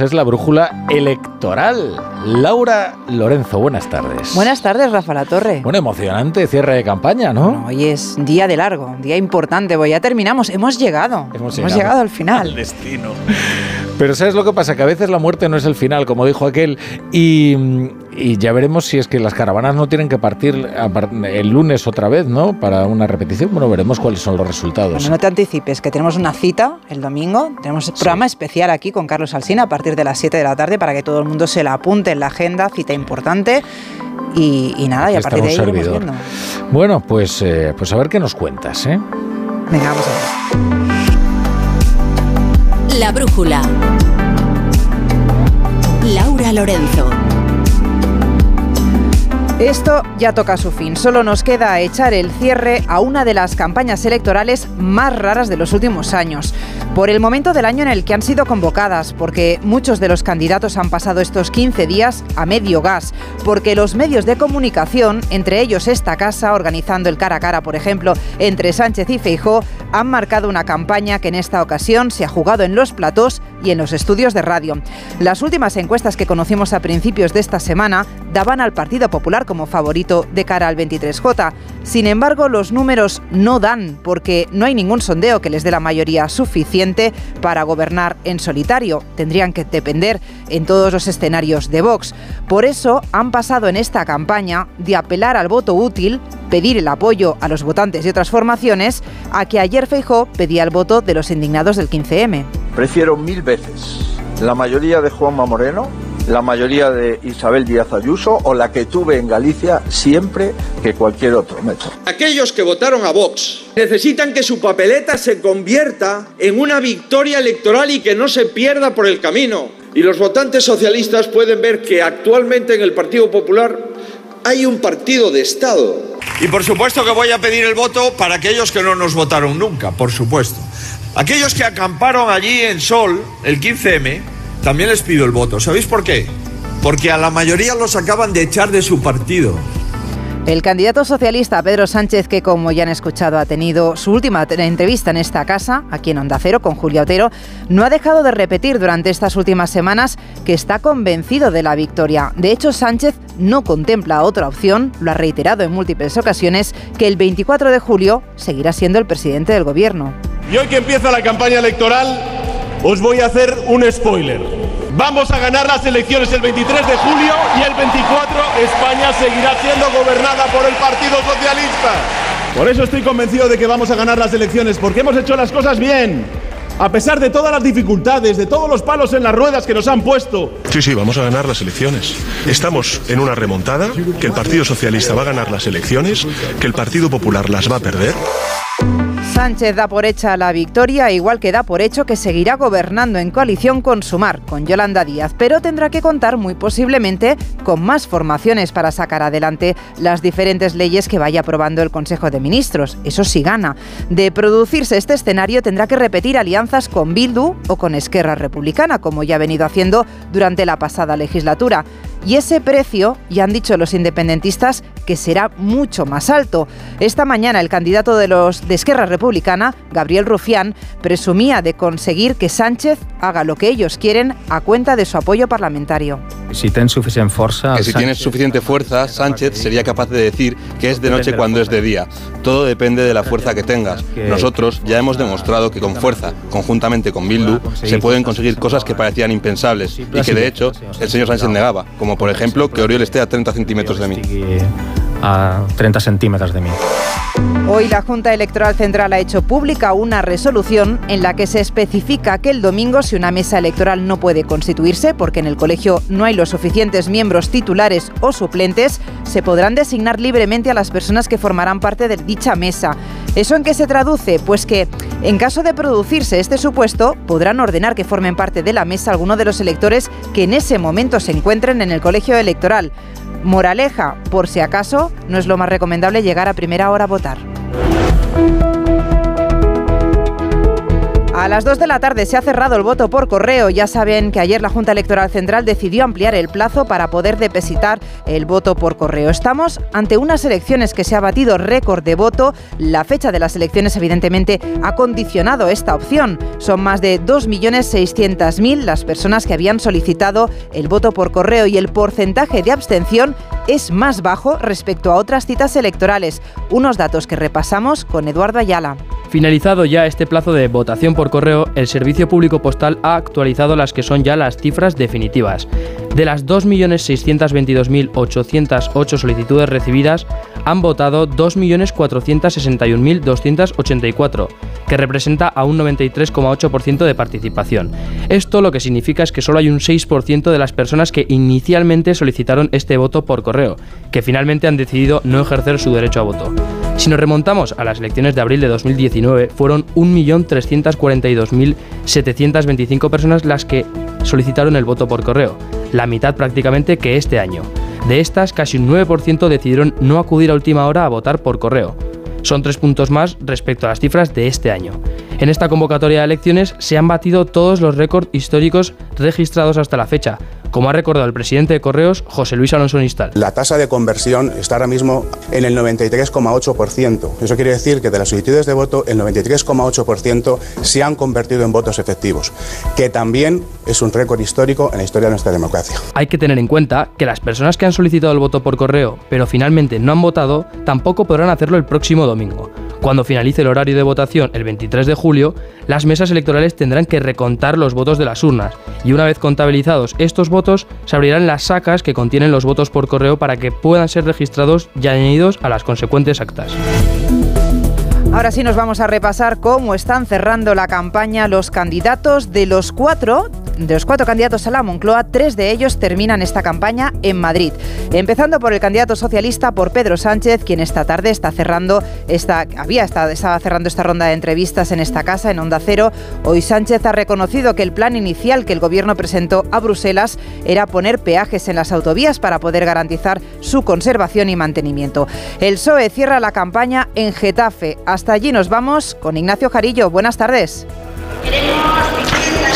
Es la brújula electoral. Laura Lorenzo, buenas tardes. Buenas tardes, Rafa La Torre. Un emocionante cierre de campaña, ¿no? hoy es día de largo, día importante, pues ya terminamos, hemos llegado. Hemos, llegado. al final. Al destino. Pero ¿sabes lo que pasa? Que a veces la muerte no es el final, como dijo aquel, y, ya veremos si es que las caravanas no tienen que partir el lunes otra vez, ¿no? Para una repetición. Bueno, veremos cuáles son los resultados. no te anticipes, que tenemos una cita el domingo, tenemos un programa especial aquí con Carlos Alsina a partir de las 7 de la tarde para que todo el mundo se la apunte en la agenda, cita importante. Y, nada, y a partir de ahí iremos viendo. Bueno, pues, eh, pues a ver qué nos cuentas, ¿eh? Venga, vamos a ver. La brújula. Laura Lorenzo. Esto ya toca su fin. Solo nos queda echar el cierre a una de las campañas electorales más raras de los últimos años. Por el momento del año en el que han sido convocadas, porque muchos de los candidatos han pasado estos 15 días a medio gas, porque los medios de comunicación, entre ellos esta casa, organizando el cara a cara, por ejemplo, entre Sánchez y Feijó, han marcado una campaña que en esta ocasión se ha jugado en los platós y en los estudios de radio. Las últimas encuestas que conocimos a principios de esta semana daban al Partido Popular como favorito de cara al 23J. Sin embargo, los números no dan porque no hay ningún sondeo que les dé la mayoría suficiente para gobernar en solitario. Tendrían que depender en todos los escenarios de Vox. Por eso han pasado en esta campaña de apelar al voto útil, pedir el apoyo a los votantes de otras formaciones, a que ayer Feijó pedía el voto de los indignados del 15M. Prefiero mil veces la mayoría de Juanma Moreno la mayoría de Isabel Díaz Ayuso o la que tuve en Galicia siempre que cualquier otro método. Aquellos que votaron a Vox necesitan que su papeleta se convierta en una victoria electoral y que no se pierda por el camino. Y los votantes socialistas pueden ver que actualmente en el Partido Popular hay un partido de Estado. Y por supuesto que voy a pedir el voto para aquellos que no nos votaron nunca, por supuesto. Aquellos que acamparon allí en Sol el 15M también les pido el voto. ¿Sabéis por qué? Porque a la mayoría los acaban de echar de su partido. El candidato socialista Pedro Sánchez, que como ya han escuchado ha tenido su última entrevista en esta casa, aquí en Onda Cero, con Julio Otero, no ha dejado de repetir durante estas últimas semanas que está convencido de la victoria. De hecho, Sánchez no contempla otra opción, lo ha reiterado en múltiples ocasiones, que el 24 de julio seguirá siendo el presidente del gobierno. Y hoy que empieza la campaña electoral, os voy a hacer un spoiler. Vamos a ganar las elecciones el 23 de julio y el 24 España seguirá siendo gobernada por el Partido Socialista. Por eso estoy convencido de que vamos a ganar las elecciones, porque hemos hecho las cosas bien. A pesar de todas las dificultades, de todos los palos en las ruedas que nos han puesto. Sí, sí, vamos a ganar las elecciones. Estamos en una remontada, que el Partido Socialista va a ganar las elecciones, que el Partido Popular las va a perder. Sánchez da por hecha la victoria, igual que da por hecho que seguirá gobernando en coalición con Sumar, con Yolanda Díaz, pero tendrá que contar muy posiblemente con más formaciones para sacar adelante las diferentes leyes que vaya aprobando el Consejo de Ministros. Eso sí gana. De producirse este escenario tendrá que repetir alianzas con Bildu o con Esquerra Republicana, como ya ha venido haciendo durante la pasada legislatura. Y ese precio, ya han dicho los independentistas, que será mucho más alto. Esta mañana el candidato de los de Esquerra Republicana, Gabriel Rufián, presumía de conseguir que Sánchez haga lo que ellos quieren a cuenta de su apoyo parlamentario. Si suficiente fuerza, que si tienes suficiente fuerza, Sánchez sería capaz de decir que es de noche cuando es de día. Todo depende de la fuerza que tengas. Nosotros ya hemos demostrado que con fuerza, conjuntamente con Bildu, se pueden conseguir cosas que parecían impensables y que de hecho el señor Sánchez negaba, como por ejemplo que Oriol esté a 30 centímetros de mí a 30 centímetros de mí. Hoy la Junta Electoral Central ha hecho pública una resolución en la que se especifica que el domingo si una mesa electoral no puede constituirse porque en el colegio no hay los suficientes miembros titulares o suplentes, se podrán designar libremente a las personas que formarán parte de dicha mesa. ¿Eso en qué se traduce? Pues que en caso de producirse este supuesto, podrán ordenar que formen parte de la mesa alguno de los electores que en ese momento se encuentren en el colegio electoral. Moraleja, por si acaso, no es lo más recomendable llegar a primera hora a votar. A las 2 de la tarde se ha cerrado el voto por correo. Ya saben que ayer la Junta Electoral Central decidió ampliar el plazo para poder depositar el voto por correo. Estamos ante unas elecciones que se ha batido récord de voto. La fecha de las elecciones evidentemente ha condicionado esta opción. Son más de 2.600.000 las personas que habían solicitado el voto por correo y el porcentaje de abstención es más bajo respecto a otras citas electorales. Unos datos que repasamos con Eduardo Ayala. Finalizado ya este plazo de votación por correo, el Servicio Público Postal ha actualizado las que son ya las cifras definitivas. De las 2.622.808 solicitudes recibidas, han votado 2.461.284, que representa a un 93,8% de participación. Esto lo que significa es que solo hay un 6% de las personas que inicialmente solicitaron este voto por correo, que finalmente han decidido no ejercer su derecho a voto. Si nos remontamos a las elecciones de abril de 2019, fueron 1.342.725 personas las que solicitaron el voto por correo, la mitad prácticamente que este año. De estas, casi un 9% decidieron no acudir a última hora a votar por correo. Son tres puntos más respecto a las cifras de este año. En esta convocatoria de elecciones se han batido todos los récords históricos registrados hasta la fecha, como ha recordado el presidente de Correos, José Luis Alonso Nistal. La tasa de conversión está ahora mismo en el 93,8%. Eso quiere decir que de las solicitudes de voto, el 93,8% se han convertido en votos efectivos, que también es un récord histórico en la historia de nuestra democracia. Hay que tener en cuenta que las personas que han solicitado el voto por correo, pero finalmente no han votado, tampoco podrán hacerlo el próximo domingo. Cuando finalice el horario de votación el 23 de julio, las mesas electorales tendrán que recontar los votos de las urnas y una vez contabilizados estos votos, se abrirán las sacas que contienen los votos por correo para que puedan ser registrados y añadidos a las consecuentes actas. Ahora sí nos vamos a repasar cómo están cerrando la campaña los candidatos de los cuatro de los cuatro candidatos a la Moncloa, tres de ellos terminan esta campaña en Madrid. Empezando por el candidato socialista, por Pedro Sánchez, quien esta tarde está cerrando esta, había estaba cerrando esta ronda de entrevistas en esta casa, en Onda Cero. Hoy Sánchez ha reconocido que el plan inicial que el gobierno presentó a Bruselas era poner peajes en las autovías para poder garantizar su conservación y mantenimiento. El PSOE cierra la campaña en Getafe. Hasta allí nos vamos con Ignacio Jarillo. Buenas tardes.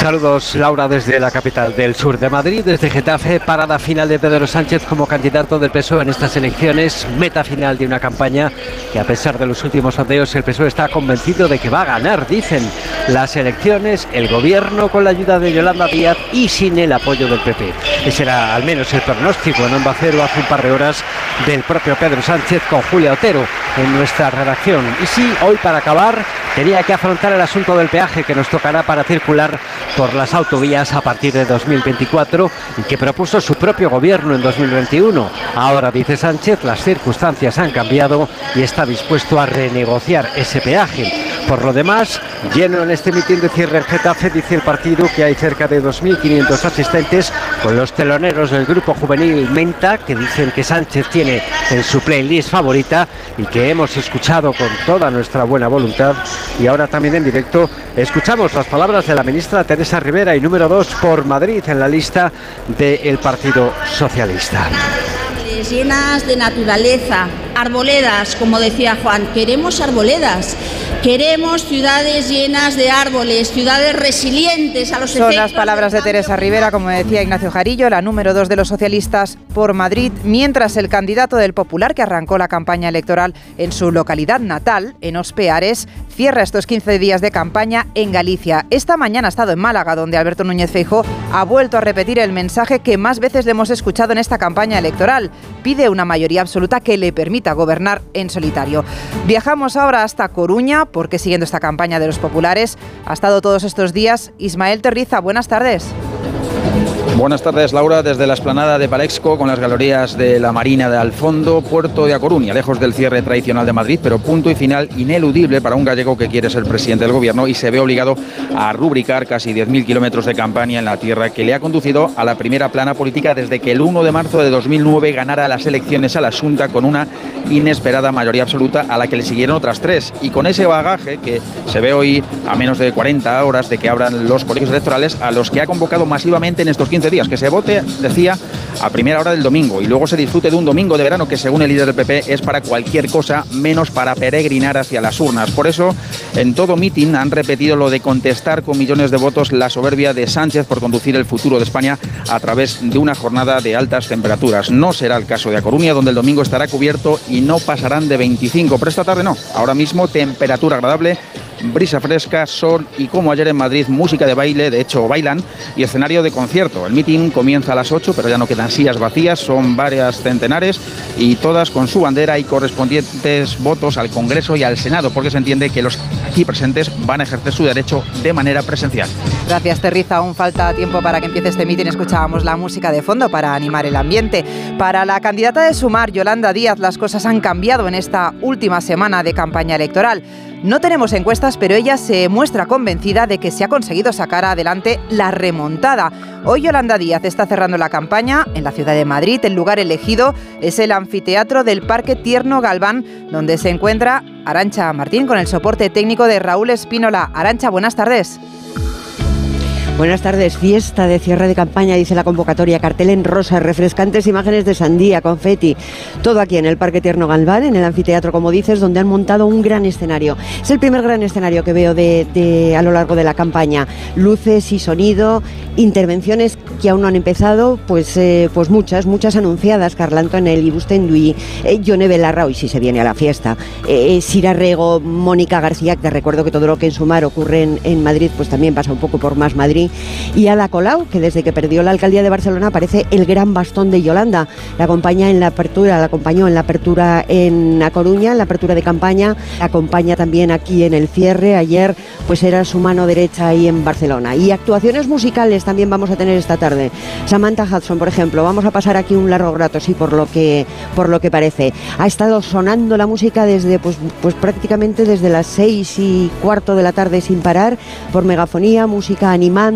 Saludos, Laura, desde la capital del sur de Madrid, desde Getafe, parada final de Pedro Sánchez como candidato del PSOE en estas elecciones, meta final de una campaña que a pesar de los últimos sondeos el PSOE está convencido de que va a ganar, dicen las elecciones, el gobierno con la ayuda de Yolanda Díaz y sin el apoyo del PP. Ese era al menos el pronóstico en Onda Cero hace un par de horas del propio Pedro Sánchez con Julia Otero en nuestra redacción. Y sí, hoy para acabar tenía que afrontar el asunto del peaje que nos tocará para circular por las autovías a partir de 2024 y que propuso su propio gobierno en 2021. Ahora, dice Sánchez, las circunstancias han cambiado y está dispuesto a renegociar ese peaje. Por lo demás, lleno en este mitin de cierre en Getafe, dice el partido que hay cerca de 2.500 asistentes con los teloneros del grupo juvenil Menta, que dicen que Sánchez tiene en su playlist favorita y que hemos escuchado con toda nuestra buena voluntad. Y ahora también en directo escuchamos las palabras de la ministra Teresa Rivera y número 2 por Madrid en la lista del Partido Socialista llenas de naturaleza, arboledas, como decía Juan, queremos arboledas. Queremos ciudades llenas de árboles, ciudades resilientes a los Son las palabras de Teresa Rivera, como decía Ignacio Jarillo, la número dos de los socialistas por Madrid, mientras el candidato del Popular, que arrancó la campaña electoral en su localidad natal, en Ospeares, cierra estos 15 días de campaña en Galicia. Esta mañana ha estado en Málaga, donde Alberto Núñez Feijó ha vuelto a repetir el mensaje que más veces le hemos escuchado en esta campaña electoral. Pide una mayoría absoluta que le permita gobernar en solitario. Viajamos ahora hasta Coruña porque siguiendo esta campaña de los populares ha estado todos estos días Ismael Terriza. Buenas tardes. Buenas tardes, Laura, desde la esplanada de Palexco, con las galerías de la Marina de Alfondo, puerto de A Coruña, lejos del cierre tradicional de Madrid, pero punto y final ineludible para un gallego que quiere ser presidente del gobierno y se ve obligado a rubricar casi 10.000 kilómetros de campaña en la tierra que le ha conducido a la primera plana política desde que el 1 de marzo de 2009 ganara las elecciones a la Junta con una inesperada mayoría absoluta a la que le siguieron otras tres. Y con ese bagaje que se ve hoy a menos de 40 horas de que abran los colegios electorales, a los que ha convocado masivamente en estos 15 días, que se vote, decía, a primera hora del domingo y luego se disfrute de un domingo de verano que según el líder del PP es para cualquier cosa menos para peregrinar hacia las urnas. Por eso, en todo mitin han repetido lo de contestar con millones de votos la soberbia de Sánchez por conducir el futuro de España a través de una jornada de altas temperaturas. No será el caso de A Coruña, donde el domingo estará cubierto y no pasarán de 25, pero esta tarde no. Ahora mismo temperatura agradable brisa fresca, sol y como ayer en Madrid, música de baile, de hecho bailan, y escenario de concierto. El meeting comienza a las 8, pero ya no quedan sillas vacías, son varias centenares y todas con su bandera y correspondientes votos al Congreso y al Senado, porque se entiende que los aquí presentes van a ejercer su derecho de manera presencial. Gracias, Terriza. Aún falta tiempo para que empiece este meeting. Escuchábamos la música de fondo para animar el ambiente. Para la candidata de Sumar, Yolanda Díaz, las cosas han cambiado en esta última semana de campaña electoral. No tenemos encuestas, pero ella se muestra convencida de que se ha conseguido sacar adelante la remontada. Hoy Yolanda Díaz está cerrando la campaña en la ciudad de Madrid. El lugar elegido es el anfiteatro del Parque Tierno Galván, donde se encuentra Arancha Martín con el soporte técnico de Raúl Espínola. Arancha, buenas tardes. Buenas tardes. Fiesta de cierre de campaña, dice la convocatoria. Cartel en rosa, refrescantes imágenes de sandía, confeti. Todo aquí en el Parque Tierno Galván, en el anfiteatro, como dices, donde han montado un gran escenario. Es el primer gran escenario que veo de, a lo largo de la campaña. Luces y sonido, intervenciones que aún no han empezado, pues, eh, pues muchas, muchas anunciadas. Carlanto en el Ibustendui, eh, Yone Belarra, hoy sí se viene a la fiesta. Eh, Sira Rego, Mónica García, que recuerdo que todo lo que en Sumar ocurre en Madrid, pues también pasa un poco por más Madrid y Ada Colau, que desde que perdió la alcaldía de Barcelona parece el gran bastón de Yolanda. La acompaña en la apertura, la acompañó en la apertura en A Coruña, en la apertura de campaña, la acompaña también aquí en el cierre. Ayer pues era su mano derecha ahí en Barcelona. Y actuaciones musicales también vamos a tener esta tarde. Samantha Hudson, por ejemplo, vamos a pasar aquí un largo rato, sí, por lo que por lo que parece. Ha estado sonando la música desde pues, pues prácticamente desde las seis y cuarto de la tarde sin parar por megafonía, música animando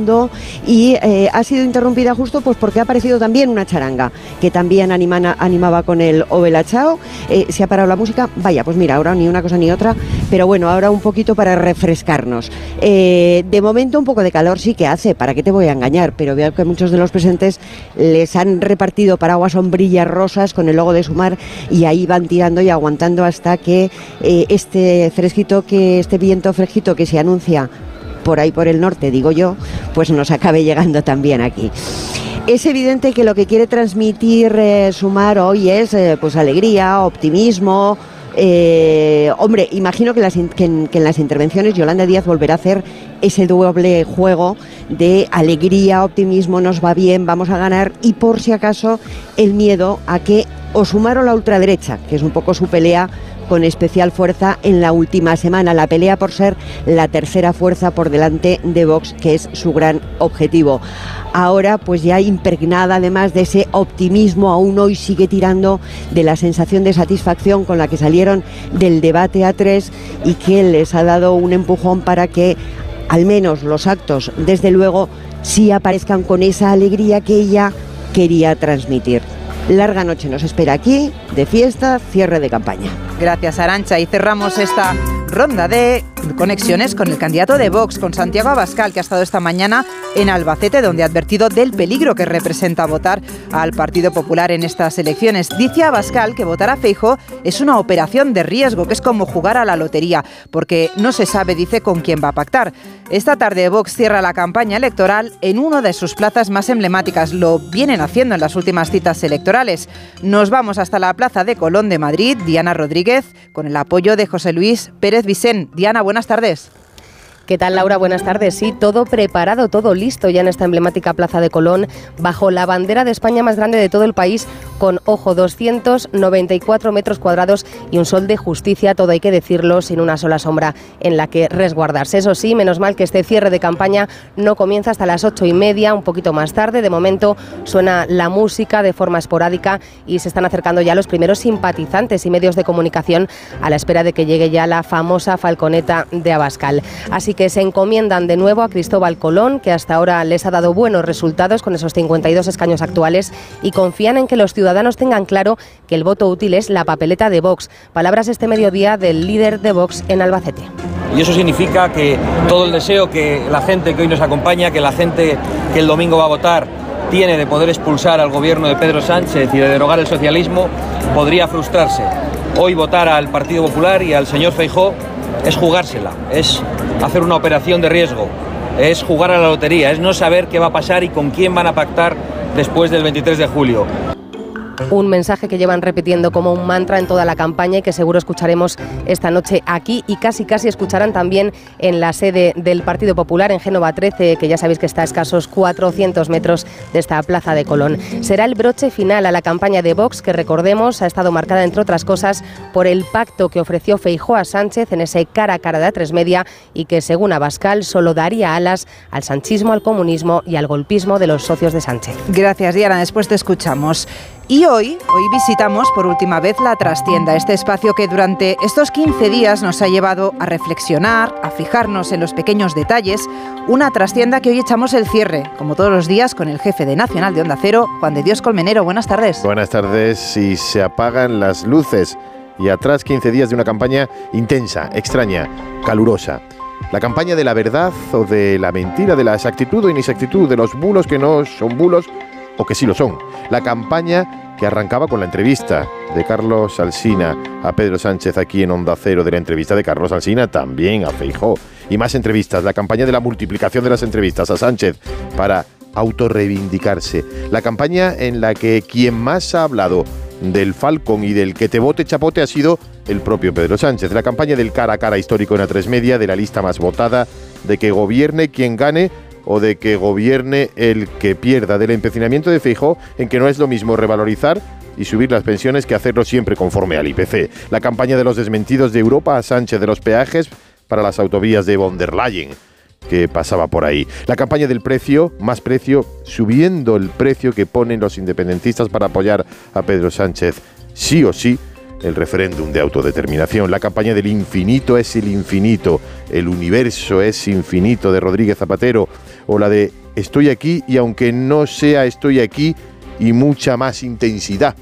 y eh, ha sido interrumpida justo pues porque ha aparecido también una charanga que también animaba con el Ovelachao. Eh, se ha parado la música, vaya, pues mira, ahora ni una cosa ni otra, pero bueno, ahora un poquito para refrescarnos. Eh, de momento un poco de calor sí que hace, ¿para qué te voy a engañar? Pero veo que muchos de los presentes les han repartido paraguas sombrillas rosas con el logo de Sumar y ahí van tirando y aguantando hasta que este fresquito, que este viento fresquito que se anuncia por ahí por el norte, digo yo, pues nos acabe llegando también aquí. Es evidente que lo que quiere transmitir eh, Sumar hoy es eh, pues alegría, optimismo. Eh, hombre, imagino que, en, que en las intervenciones Yolanda Díaz volverá a hacer ese doble juego de alegría, optimismo, nos va bien, vamos a ganar y por si acaso el miedo a que o Sumar o la ultraderecha, que es un poco su pelea con especial fuerza en la última semana. La pelea por ser la tercera fuerza por delante de Vox, que es su gran objetivo. Ahora, pues ya impregnada además de ese optimismo, aún hoy sigue tirando de la sensación de satisfacción con la que salieron del debate a tres y que les ha dado un empujón para que al menos los actos, desde luego, sí aparezcan con esa alegría que ella quería transmitir. Larga noche nos espera aquí, de fiesta, cierre de campaña. Gracias, Arancha. Y cerramos esta ronda de conexiones con el candidato de Vox, con Santiago Abascal, que ha estado esta mañana en Albacete, donde ha advertido del peligro que representa votar al Partido Popular en estas elecciones. Dice Abascal que votar a Feijo es una operación de riesgo, que es como jugar a la lotería, porque no se sabe, dice, con quién va a pactar. Esta tarde Vox cierra la campaña electoral en una de sus plazas más emblemáticas. Lo vienen haciendo en las últimas citas electorales. Nos vamos hasta la Plaza de Colón de Madrid, Diana Rodríguez, con el apoyo de José Luis Pérez Vicén. Diana, buenas tardes. ¿Qué tal, Laura? Buenas tardes. Sí, todo preparado, todo listo ya en esta emblemática Plaza de Colón, bajo la bandera de España más grande de todo el país, con, ojo, 294 metros cuadrados y un sol de justicia, todo hay que decirlo, sin una sola sombra en la que resguardarse. Eso sí, menos mal que este cierre de campaña no comienza hasta las ocho y media, un poquito más tarde. De momento suena la música de forma esporádica y se están acercando ya los primeros simpatizantes y medios de comunicación a la espera de que llegue ya la famosa falconeta de Abascal. Así que se encomiendan de nuevo a Cristóbal Colón, que hasta ahora les ha dado buenos resultados con esos 52 escaños actuales, y confían en que los ciudadanos tengan claro que el voto útil es la papeleta de Vox. Palabras este mediodía del líder de Vox en Albacete. Y eso significa que todo el deseo que la gente que hoy nos acompaña, que la gente que el domingo va a votar, tiene de poder expulsar al gobierno de Pedro Sánchez y de derogar el socialismo podría frustrarse. Hoy votar al Partido Popular y al señor Feijó es jugársela, es hacer una operación de riesgo, es jugar a la lotería, es no saber qué va a pasar y con quién van a pactar después del 23 de julio un mensaje que llevan repitiendo como un mantra en toda la campaña y que seguro escucharemos esta noche aquí y casi casi escucharán también en la sede del Partido Popular en Génova 13, que ya sabéis que está a escasos 400 metros de esta plaza de Colón. Será el broche final a la campaña de Vox que recordemos ha estado marcada entre otras cosas por el pacto que ofreció Feijó a Sánchez en ese cara a cara de A3 Media y que según Abascal solo daría alas al sanchismo, al comunismo y al golpismo de los socios de Sánchez. Gracias Diana, después te escuchamos. Y hoy, hoy visitamos por última vez la trastienda, este espacio que durante estos 15 días nos ha llevado a reflexionar, a fijarnos en los pequeños detalles, una trastienda que hoy echamos el cierre, como todos los días, con el jefe de Nacional de Onda Cero, Juan de Dios Colmenero. Buenas tardes. Buenas tardes y se apagan las luces y atrás 15 días de una campaña intensa, extraña, calurosa. La campaña de la verdad o de la mentira, de la exactitud o inexactitud, de los bulos que no son bulos o que sí lo son. La campaña que arrancaba con la entrevista de Carlos Alsina a Pedro Sánchez aquí en Onda Cero, de la entrevista de Carlos Alsina también a Feijó. Y más entrevistas, la campaña de la multiplicación de las entrevistas a Sánchez para autorreivindicarse. La campaña en la que quien más ha hablado del Falcon y del que te vote chapote ha sido el propio Pedro Sánchez. La campaña del cara a cara histórico en A3 Media, de la lista más votada, de que gobierne quien gane o de que gobierne el que pierda, del empecinamiento de Feijó en que no es lo mismo revalorizar y subir las pensiones que hacerlo siempre conforme al IPC. La campaña de los desmentidos de Europa a Sánchez de los peajes para las autovías de von der Leyen que pasaba por ahí. La campaña del precio, más precio, subiendo el precio que ponen los independentistas para apoyar a Pedro Sánchez, sí o sí, el referéndum de autodeterminación. La campaña del infinito es el infinito, el universo es infinito de Rodríguez Zapatero, o la de estoy aquí y aunque no sea estoy aquí y mucha más intensidad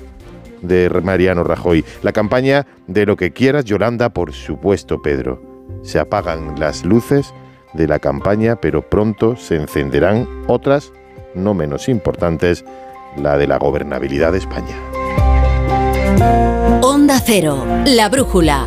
de Mariano Rajoy. La campaña de lo que quieras, Yolanda, por supuesto, Pedro. Se apagan las luces de la campaña, pero pronto se encenderán otras, no menos importantes, la de la gobernabilidad de España. Onda Cero, la brújula.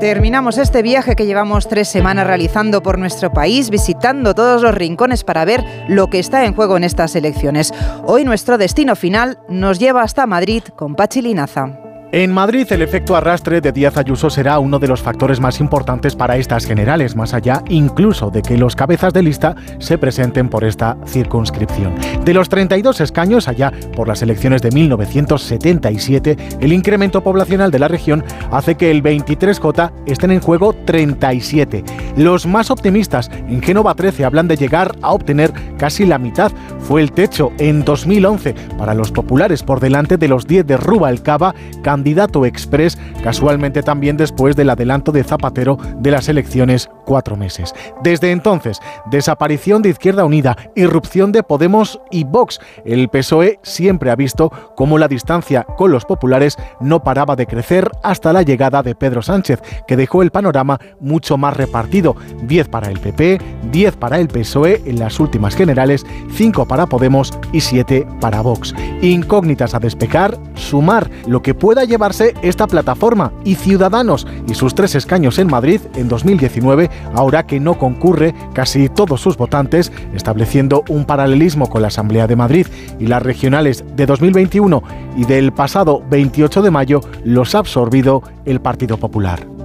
Terminamos este viaje que llevamos tres semanas realizando por nuestro país, visitando todos los rincones para ver lo que está en juego en estas elecciones. Hoy nuestro destino final nos lleva hasta Madrid con Pachi Linaza. En Madrid, el efecto arrastre de Díaz Ayuso será uno de los factores más importantes para estas generales, más allá incluso de que los cabezas de lista se presenten por esta circunscripción. De los 32 escaños allá por las elecciones de 1977, el incremento poblacional de la región hace que el 23J estén en juego 37. Los más optimistas en Génova 13 hablan de llegar a obtener casi la mitad. Fue el techo en 2011 para los populares por delante de los 10 de Rubalcaba, candidato express, casualmente también después del adelanto de Zapatero de las elecciones cuatro meses. Desde entonces, desaparición de Izquierda Unida, irrupción de Podemos y Vox. El PSOE siempre ha visto cómo la distancia con los populares no paraba de crecer hasta la llegada de Pedro Sánchez, que dejó el panorama mucho más repartido. 10 para el PP, 10 para el PSOE en las últimas generales, 5 Podemos y 7 para Vox. Incógnitas a despejar, sumar lo que pueda llevarse esta plataforma y Ciudadanos y sus tres escaños en Madrid en 2019, ahora que no concurre casi todos sus votantes, estableciendo un paralelismo con la Asamblea de Madrid y las regionales de 2021 y del pasado 28 de mayo los ha absorbido el Partido Popular.